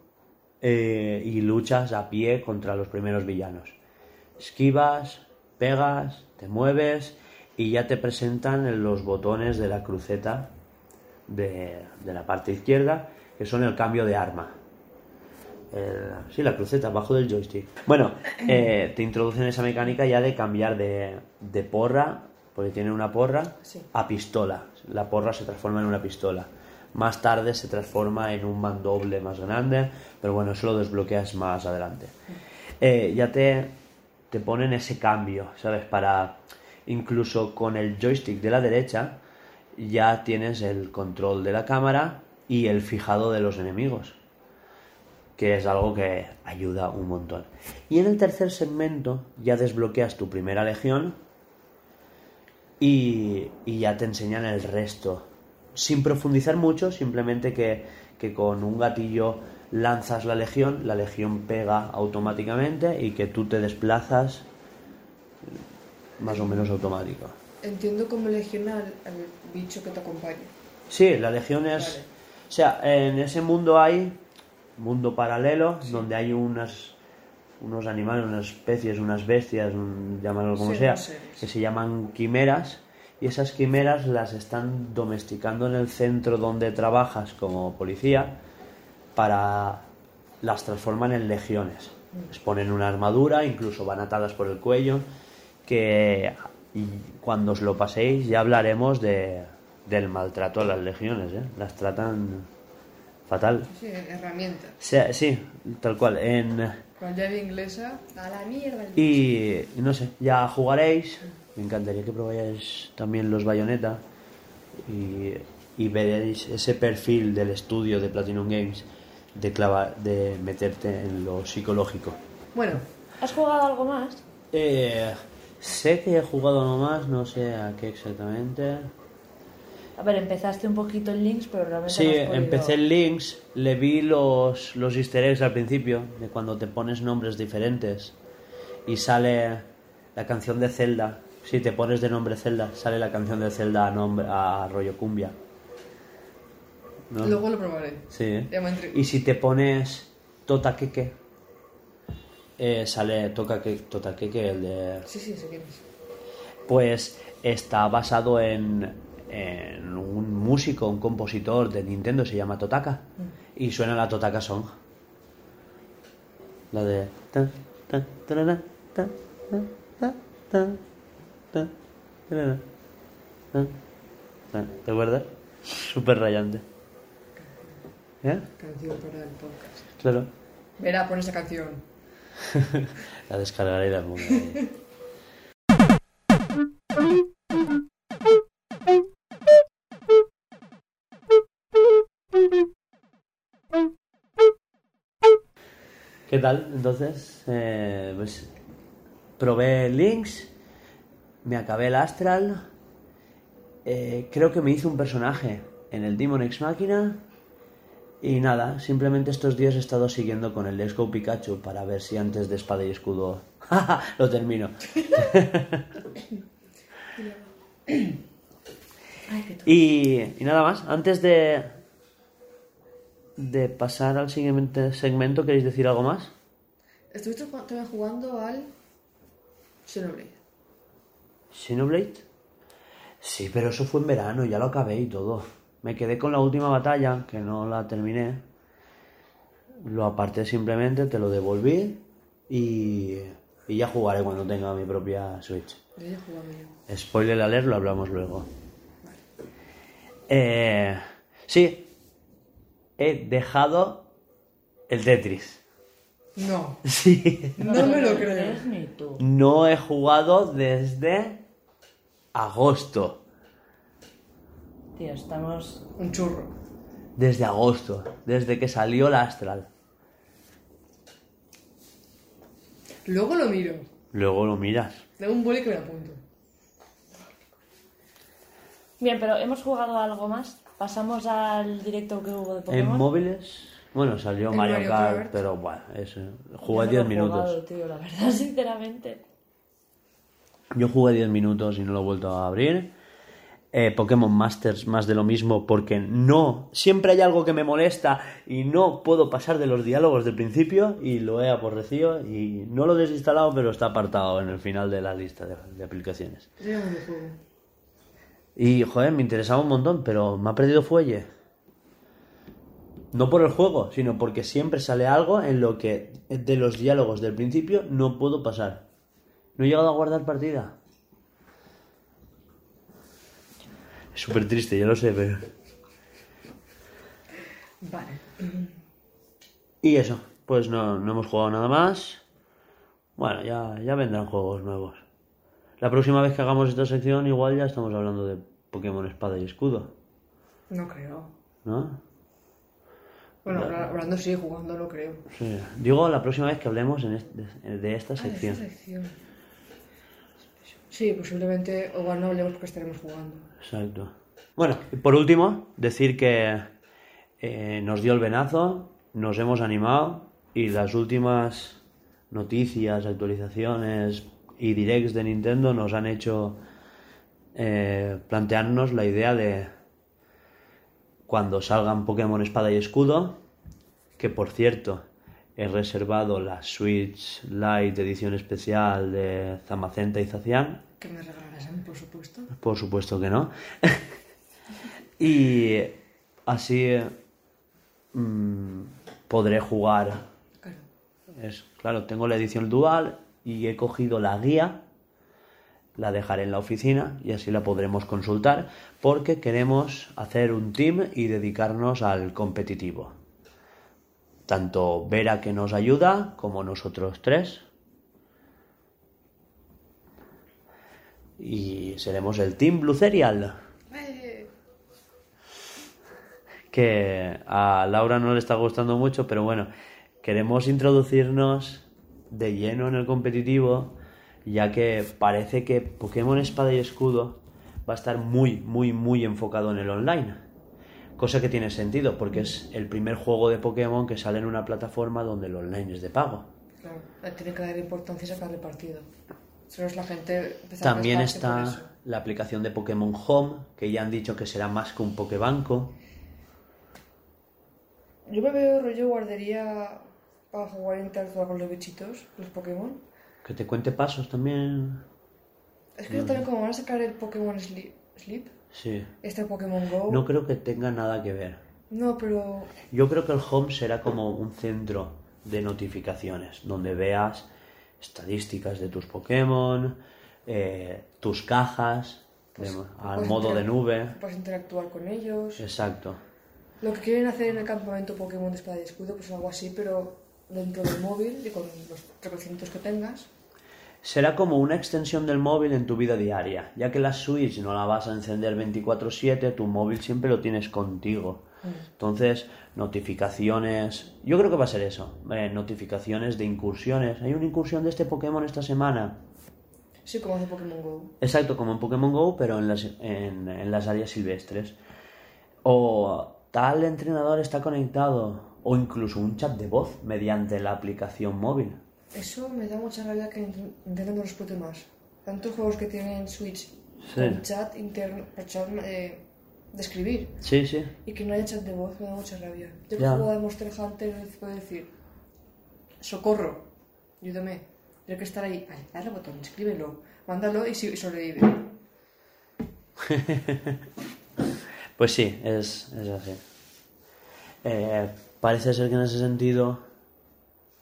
eh, y luchas a pie contra los primeros villanos. Esquivas, pegas, te mueves y ya te presentan en los botones de la cruceta de, la parte izquierda, que son el cambio de arma. Sí, la cruceta, abajo del joystick. Bueno, eh, te introducen esa mecánica ya de cambiar de porra, porque tiene una porra, Sí. a pistola. La porra se transforma en una pistola. Más tarde se transforma en un mandoble más grande, pero bueno, eso lo desbloqueas más adelante. Eh, ya te, te ponen ese cambio, ¿sabes? Para incluso con el joystick de la derecha ya tienes el control de la cámara y el fijado de los enemigos que es algo que ayuda un montón. Y en el tercer segmento ya desbloqueas tu primera legión y, y ya te enseñan el resto. Sin profundizar mucho, simplemente que, que con un gatillo lanzas la legión, la legión pega automáticamente y que tú te desplazas más o menos automático. Entiendo como legiona al, al bicho que te acompaña. Sí, la legión es... Vale. O sea, en ese mundo hay mundo paralelo donde hay unas unos animales, unas especies, unas bestias, un- llámalo como Sí, sea, que se llaman quimeras y esas quimeras las están domesticando en el centro donde trabajas como policía para las transforman en legiones. Les ponen una armadura, incluso van atadas por el cuello, que y cuando os lo paséis ya hablaremos de, del maltrato a las legiones, ¿eh? Las tratan fatal. Sí, herramienta. Sea, sí, tal cual. En, Con llave inglesa, a la mierda. el y no sé, ya jugaréis. Me encantaría que probáis también los Bayonetta y, y veréis ese perfil del estudio de Platinum Games de, clava- de meterte en lo psicológico. Bueno, ¿Has jugado algo más? Eh, sé que he jugado nomás, no sé a qué exactamente. A ver, empezaste un poquito en Links, pero realmente Sí, no has podido- empecé en Links, le vi los, los easter eggs al principio, de cuando te pones nombres diferentes y sale la canción de Zelda. Si te pones de nombre Zelda, sale la canción de Zelda a, nombre, a rollo cumbia. ¿no? Luego lo probaré. Sí. Entre- Y si te pones Totakeke, eh, sale Tokake- Totakeke, el de... Sí, sí, es. Pues está basado en, en un músico, un compositor de Nintendo, se llama Totaka. Y suena la Totaka Song. La de... ¿Te acuerdas? Súper rayante. ¿Eh? Canción para el podcast. Claro. Verá, pon esa canción. La descargaré y la pongo ahí. ¿Qué tal? Entonces, eh, pues probé Links, me acabé el Astral, eh, creo que me hice un personaje en el Demon X Máquina y nada, simplemente estos días he estado siguiendo con el Let's Go Pikachu para ver si antes de espada y escudo lo termino. Y nada más, antes de, de pasar al siguiente segmento, ¿queréis decir algo más? Estuviste también jugando al Xenoblade. ¿Xenoblade? Sí, pero eso fue en verano, ya lo acabé y todo. Me quedé con la última batalla, que no la terminé. Lo aparté simplemente, te lo devolví y, y ya jugaré cuando tenga mi propia Switch. Yo ya. Spoiler alert, lo hablamos luego. Eh, sí, he dejado el Tetris. No, Sí. no me lo creo. crees ni tú. No he jugado desde agosto. Tío, estamos... Un churro. Desde agosto, desde que salió la Astral. Luego lo miro. Luego lo miras. Dame un boli que me apunto. Bien, pero hemos jugado algo más. Pasamos al directo que hubo de Pokémon. En móviles, bueno, salió Mario Mario Kart, Kart. pero bueno, eso. Jugué no 10 lo he jugado, minutos. tío, la verdad, sinceramente. Yo jugué 10 minutos y no lo he vuelto a abrir. Eh, Pokémon Masters, más de lo mismo, porque no. Siempre hay algo que me molesta y no puedo pasar de los diálogos del principio y lo he aborrecido y no lo he desinstalado, pero está apartado en el final de la lista de, de aplicaciones. Juego. Y, joder, me interesaba un montón, pero me ha perdido fuelle. No por el juego, sino porque siempre sale algo en lo que de los diálogos del principio no puedo pasar. No he llegado a guardar partida. Es súper triste, yo lo sé, pero... Vale. Y eso, pues no, no hemos jugado nada más. Bueno, ya, ya vendrán juegos nuevos. La próxima vez que hagamos esta sección igual ya estamos hablando de Pokémon Espada y Escudo, No creo. ¿no? Bueno, habla- hablando sí, jugando no creo. Sí. Digo, la próxima vez que hablemos en este- de esta Ah, de sección. esta sección. Sí, posiblemente, o igual no hablemos porque estaremos jugando. Exacto. Bueno, y por último, decir que eh, nos dio el venazo, nos hemos animado y las últimas noticias, actualizaciones y directs de Nintendo nos han hecho eh, plantearnos la idea de cuando salgan Pokémon Espada y Escudo, que por cierto he reservado la Switch Lite edición especial de Zamacenta y Zacian, Que me regalarás a mí, por supuesto. por supuesto que no. y así mm, podré jugar. Claro. Es, claro, tengo la edición dual y he cogido la guía, la dejaré en la oficina y así la podremos consultar porque queremos hacer un team y dedicarnos al competitivo. Tanto Vera que nos ayuda como nosotros tres. Y seremos el Team Blue Cereal. Que a Laura no le está gustando mucho, pero bueno, queremos introducirnos de lleno en el competitivo, ya que parece que Pokémon Espada y Escudo va a estar muy, muy, muy enfocado en el online. Cosa que tiene sentido, porque es el primer juego de Pokémon que sale en una plataforma donde el online es de pago. claro, tiene que dar importancia a sacarle partido. Si no es la gente a También está la aplicación de Pokémon Home, que ya han dicho que será más que un Pokébanco. Yo me veo rollo guardería para jugar e interactuar con los bichitos, los Pokémon. Que te cuente pasos también. Es que también como van a sacar el Pokémon Sleep, Sleep Sí. este Pokémon Go. No creo que tenga nada que ver. No, pero Yo creo que el home será como un centro de notificaciones, donde veas estadísticas de tus Pokémon, eh, tus cajas, de- al puedes modo de nube. puedes interactuar con ellos. Exacto. Lo que quieren hacer en el campamento Pokémon de Espada y Escudo, pues algo así, pero dentro del móvil y con los reconocimientos que tengas. Será como una extensión del móvil en tu vida diaria, ya que la Switch no la vas a encender 24/7, tu móvil siempre lo tienes contigo. Entonces, notificaciones, yo creo que va a ser eso, eh, notificaciones de incursiones. Hay una incursión de este Pokémon esta semana. Sí, como hace Pokémon Go. Exacto, como en Pokémon Go, pero en las, en, en las áreas silvestres. O tal entrenador está conectado, o incluso un chat de voz mediante la aplicación móvil. Eso me da mucha rabia que Nint- Nintendo no lo explote más. Tantos juegos que tienen Switch Sí. chat interno, chat eh, de escribir, Sí, sí. y que no haya chat de voz, me da mucha rabia. Yo que juego a Monster Hunter puedo decir, socorro, ayúdame. Tienes que estar ahí, ay, dale al botón, escríbelo, mándalo y, y sobrevive. Pues sí, es, es así. Eh, parece ser que en ese sentido,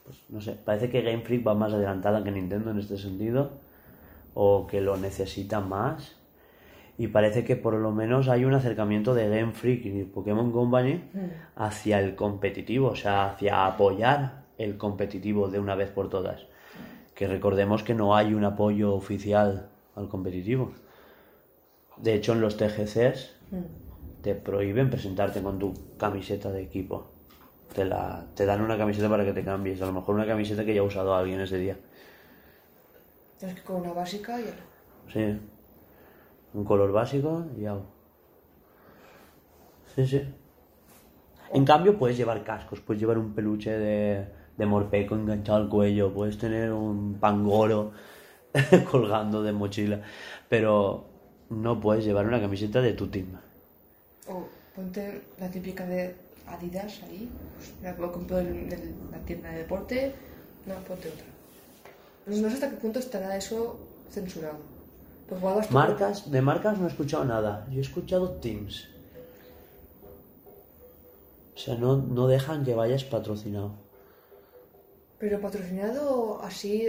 pues no sé, parece que Game Freak va más adelantada que Nintendo en este sentido, o que lo necesita más. Y parece que por lo menos hay un acercamiento de Game Freak y Pokémon Company hacia el competitivo, o sea, hacia apoyar el competitivo de una vez por todas. Que recordemos que no hay un apoyo oficial al competitivo. De hecho, en los TGCs te prohíben presentarte con tu camiseta de equipo. Te, la, te dan una camiseta para que te cambies. A lo mejor una camiseta que ya ha usado alguien ese día. Tienes que con una básica y... Sí. Un color básico y ya. Sí, sí. En cambio, puedes llevar cascos. Puedes llevar un peluche de, de morpeco enganchado al cuello. Puedes tener un pangoro colgando de mochila. Pero no puedes llevar una camiseta de tu team. O ponte la típica de Adidas ahí, la compró en la tienda de deporte, no, ponte otra. No sé hasta qué punto estará eso censurado. Pues Marcas, de marcas no he escuchado nada. Yo he escuchado Teams. O sea, no, no dejan que vayas patrocinado. Pero patrocinado así,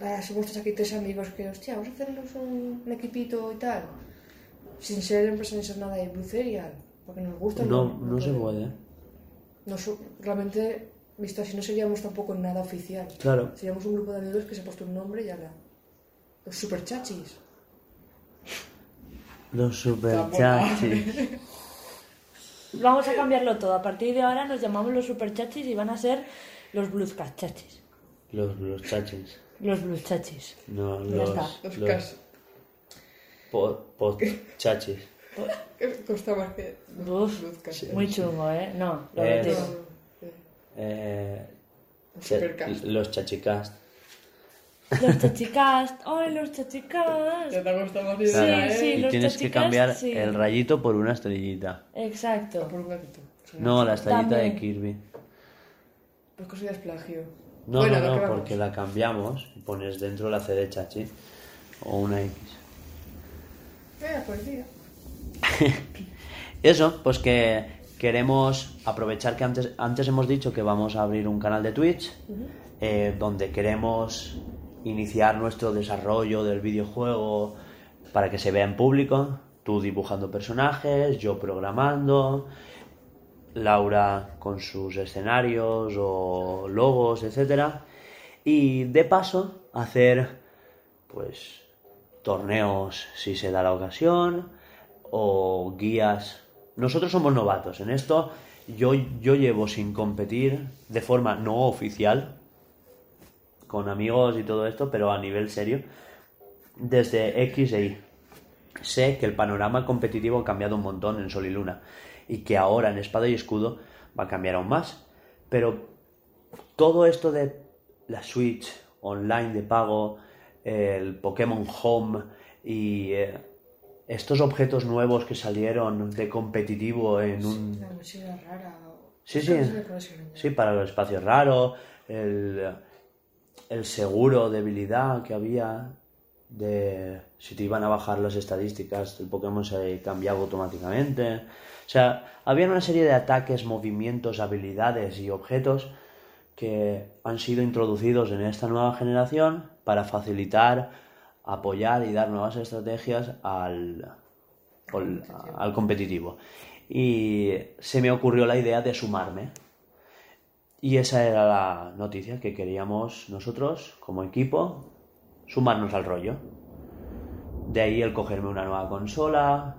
ah, somos aquí tres amigos que, hostia, vamos a hacernos un, un equipito y tal. Sin ser empresa ni ser nada de Blue Cereal, porque nos gusta. No, no se puede. No realmente, visto así, no seríamos tampoco nada oficial. Claro. Seríamos un grupo de amigos que se ha puesto un nombre y ahora. Los super chachis. Los super Está buena. chachis. Vamos a cambiarlo todo. A partir de ahora nos llamamos los superchachis y van a ser los bluescachachis. Los, los chachis. Los blueschachis. No, Ya los, está. Los, los cas. po- po- chachis. Que Costa más que. Uf, Luz cas. Muy chungo, ¿eh? No, lo Eh, retiro. No, eh, Eh, Supercast. los chachicast. Los chachicast. ¡Ay, los chachicast! Ya te ha costado más Sí, idea, ¿eh? sí. y los tienes que cambiar sí. el rayito por una estrellita. Exacto. Por un gatito. Sí, No, la estrellita de. Kirby. Pues que es plagio. No, Bueno, no, no, porque la cambiamos y pones dentro la C de chachi o una X. Eh, pues día. Eso, pues que queremos aprovechar que antes, antes hemos dicho que vamos a abrir un canal de Twitch eh, donde queremos iniciar nuestro desarrollo del videojuego para que se vea en público. Tú dibujando personajes, yo programando, Laura con sus escenarios o logos, etcétera. Y de paso hacer pues torneos si se da la ocasión o guías. Nosotros somos novatos en esto. Yo, yo llevo sin competir de forma no oficial con amigos y todo esto, pero a nivel serio, desde X e Y. Sé que el panorama competitivo ha cambiado un montón en Sol y Luna y que ahora en Espada y Escudo va a cambiar aún más. Pero todo esto de la Switch online de pago, el Pokémon Home y eh, estos objetos nuevos que salieron de competitivo en un... Mochila rara. Sí, sí. El. Sí, para los espacios raros, el, el seguro de debilidad que había de si te iban a bajar las estadísticas del Pokémon se cambiaba automáticamente. O sea, había una serie de ataques, movimientos, habilidades y objetos que han sido introducidos en esta nueva generación para facilitar, apoyar y dar nuevas estrategias al, al, al competitivo. Y se me ocurrió la idea de sumarme. Y esa era la noticia que queríamos nosotros, como equipo, sumarnos al rollo. De ahí el cogerme una nueva consola,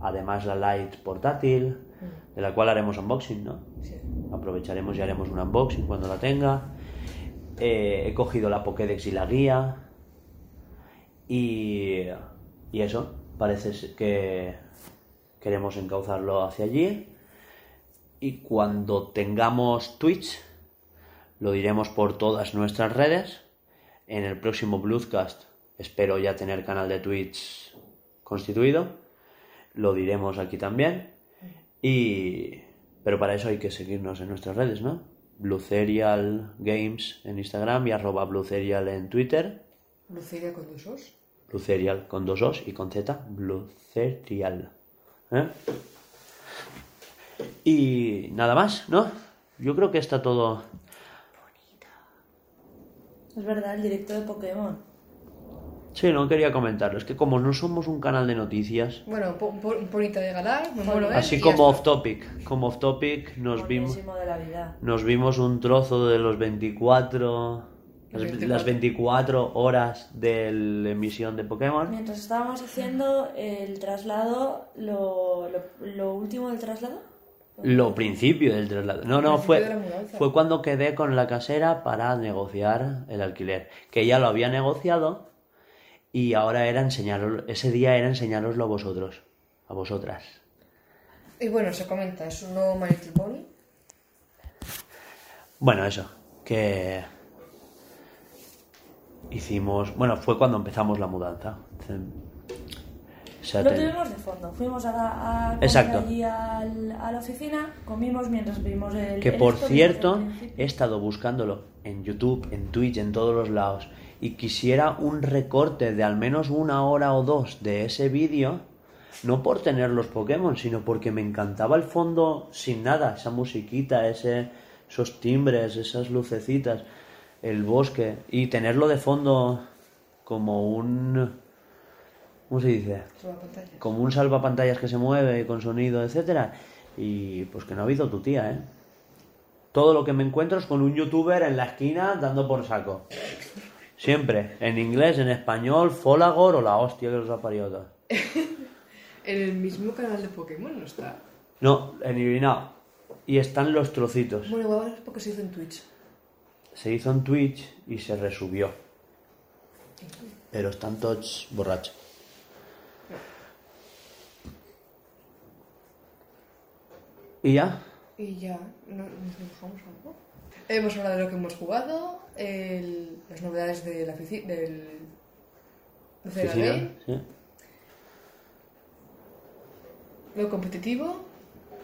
además la Lite portátil, de la cual haremos unboxing, ¿no? Sí. Aprovecharemos y haremos un unboxing cuando la tenga. Eh, he cogido la Pokédex y la guía. Y, y eso, parece que queremos encauzarlo hacia allí. Y cuando tengamos Twitch, lo diremos por todas nuestras redes. En el próximo Bluescast espero ya tener canal de Twitch constituido. Lo diremos aquí también. Y... Pero para eso hay que seguirnos en nuestras redes, ¿no? Blue Serial Games en Instagram y arroba Blue Serial en Twitter. Luceria con dos Serial con dos os y con Z. Blue Serial. ¿Eh? Y nada más, ¿no? Yo creo que está todo... Es verdad, el directo de Pokémon. Sí, no quería comentarlo. Es que como no somos un canal de noticias, Bueno, un, po- poquito de galar, me muero, ¿eh? así como off topic, como off topic nos vimos, Buenísimo de la vida. nos vimos un trozo de los 24, las, 24. las 24 horas de la emisión de Pokémon. Mientras estábamos haciendo el traslado, lo, lo, lo último del traslado. Lo principio del traslado. No, no, fue, fue cuando quedé con la casera para negociar el alquiler. Que ya lo había negociado y ahora era enseñaros, ese día era enseñároslo a vosotros, a vosotras. Y bueno, se comenta, es un nuevo. Bueno, eso, que hicimos, bueno, fue cuando empezamos la mudanza. Lo tuvimos de fondo. Fuimos a, la- a Exacto. allí al- a la oficina, comimos mientras vimos el. Que el por esto, cierto, he estado buscándolo en YouTube, en Twitch, en todos los lados. Y quisiera un recorte de al menos una hora o dos de ese vídeo. No por tener los Pokémon, sino porque me encantaba el fondo sin nada. Esa musiquita, ese, esos timbres, esas lucecitas, el bosque. Y tenerlo de fondo como un... ¿Cómo se dice? Como un salvapantallas que se mueve con sonido, etcétera. Y pues que no ha habido tu tía, ¿eh? Todo lo que me encuentro es con un youtuber en la esquina dando por saco. Siempre, en inglés, en español, Folagor o la hostia que los ha parido. En el mismo canal de Pokémon no está. No, en eliminado. Y están los trocitos. Bueno, igual es porque se hizo en Twitch. Se hizo en Twitch y se resubió. Pero están todos borrachos. ¿Y ya? Y ya, ¿no, ¿nos dejamos algo? Hemos hablado de lo que hemos jugado, el- las novedades de la ofici- del... de Oficina, Game, ¿sí? lo competitivo,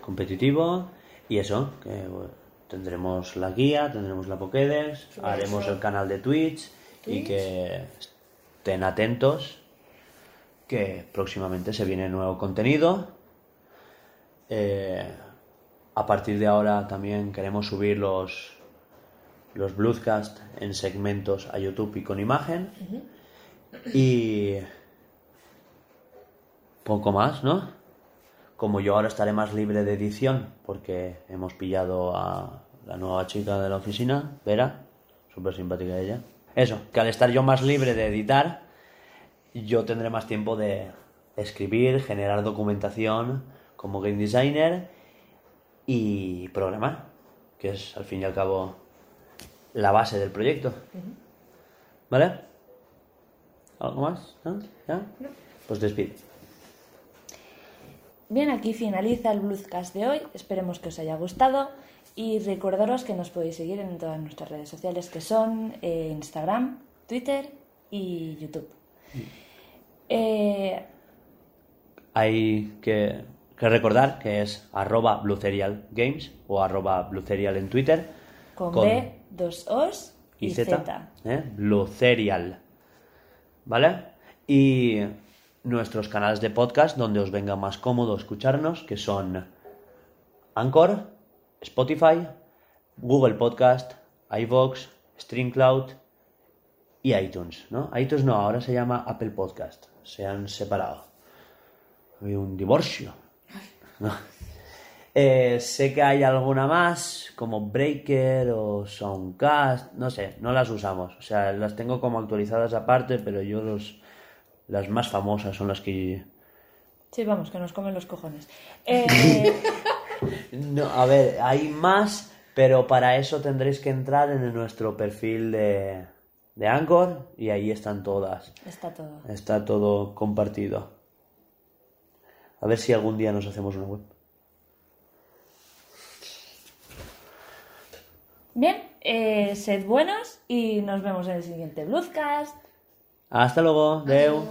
competitivo y eso, que bueno, tendremos la guía, tendremos la Pokédex, haremos el canal de Twitch, y que estén atentos que próximamente se viene nuevo contenido. Eh, a partir de ahora también queremos subir los los Bluescast en segmentos a YouTube y con imagen. Y poco más, ¿no? Como yo ahora estaré más libre de edición, porque hemos pillado a la nueva chica de la oficina, Vera, súper simpática ella. Eso, que al estar yo más libre de editar, yo tendré más tiempo de escribir, generar documentación como game designer y programar, que es al fin y al cabo la base del proyecto. ¿Vale? ¿Algo más? ¿No? ¿Ya? Pues despide. Bien, aquí finaliza el Bluescast de hoy. Esperemos que os haya gustado. Y recordaros que nos podéis seguir en todas nuestras redes sociales, que son eh, Instagram, Twitter y YouTube. Eh, Hay que Que recordar que es arroba Blue Serial Games o arroba Blue Serial en Twitter. Con, Con- B, dos O's y, y Z, Z. ¿eh? Blue Serial. ¿Vale? Y nuestros canales de podcast donde os venga más cómodo escucharnos, que son Anchor, Spotify, Google Podcast, iVoox, StreamCloud y iTunes, ¿no? iTunes no, ahora se llama Apple Podcast. Se han separado. Hay un divorcio. No. Eh, sé que hay alguna más, como Breaker o Soundcast, no sé, no las usamos. O sea, las tengo como actualizadas aparte, pero yo los las más famosas son las que... Sí, vamos, que nos comen los cojones. Eh, No, a ver, hay más, pero para eso tendréis que entrar en nuestro perfil de, de Anchor y ahí están todas. está todo. Está todo compartido. A ver si algún día nos hacemos una web. Bien, eh, sed buenos y nos vemos en el siguiente Bluescast. Hasta luego, Deu.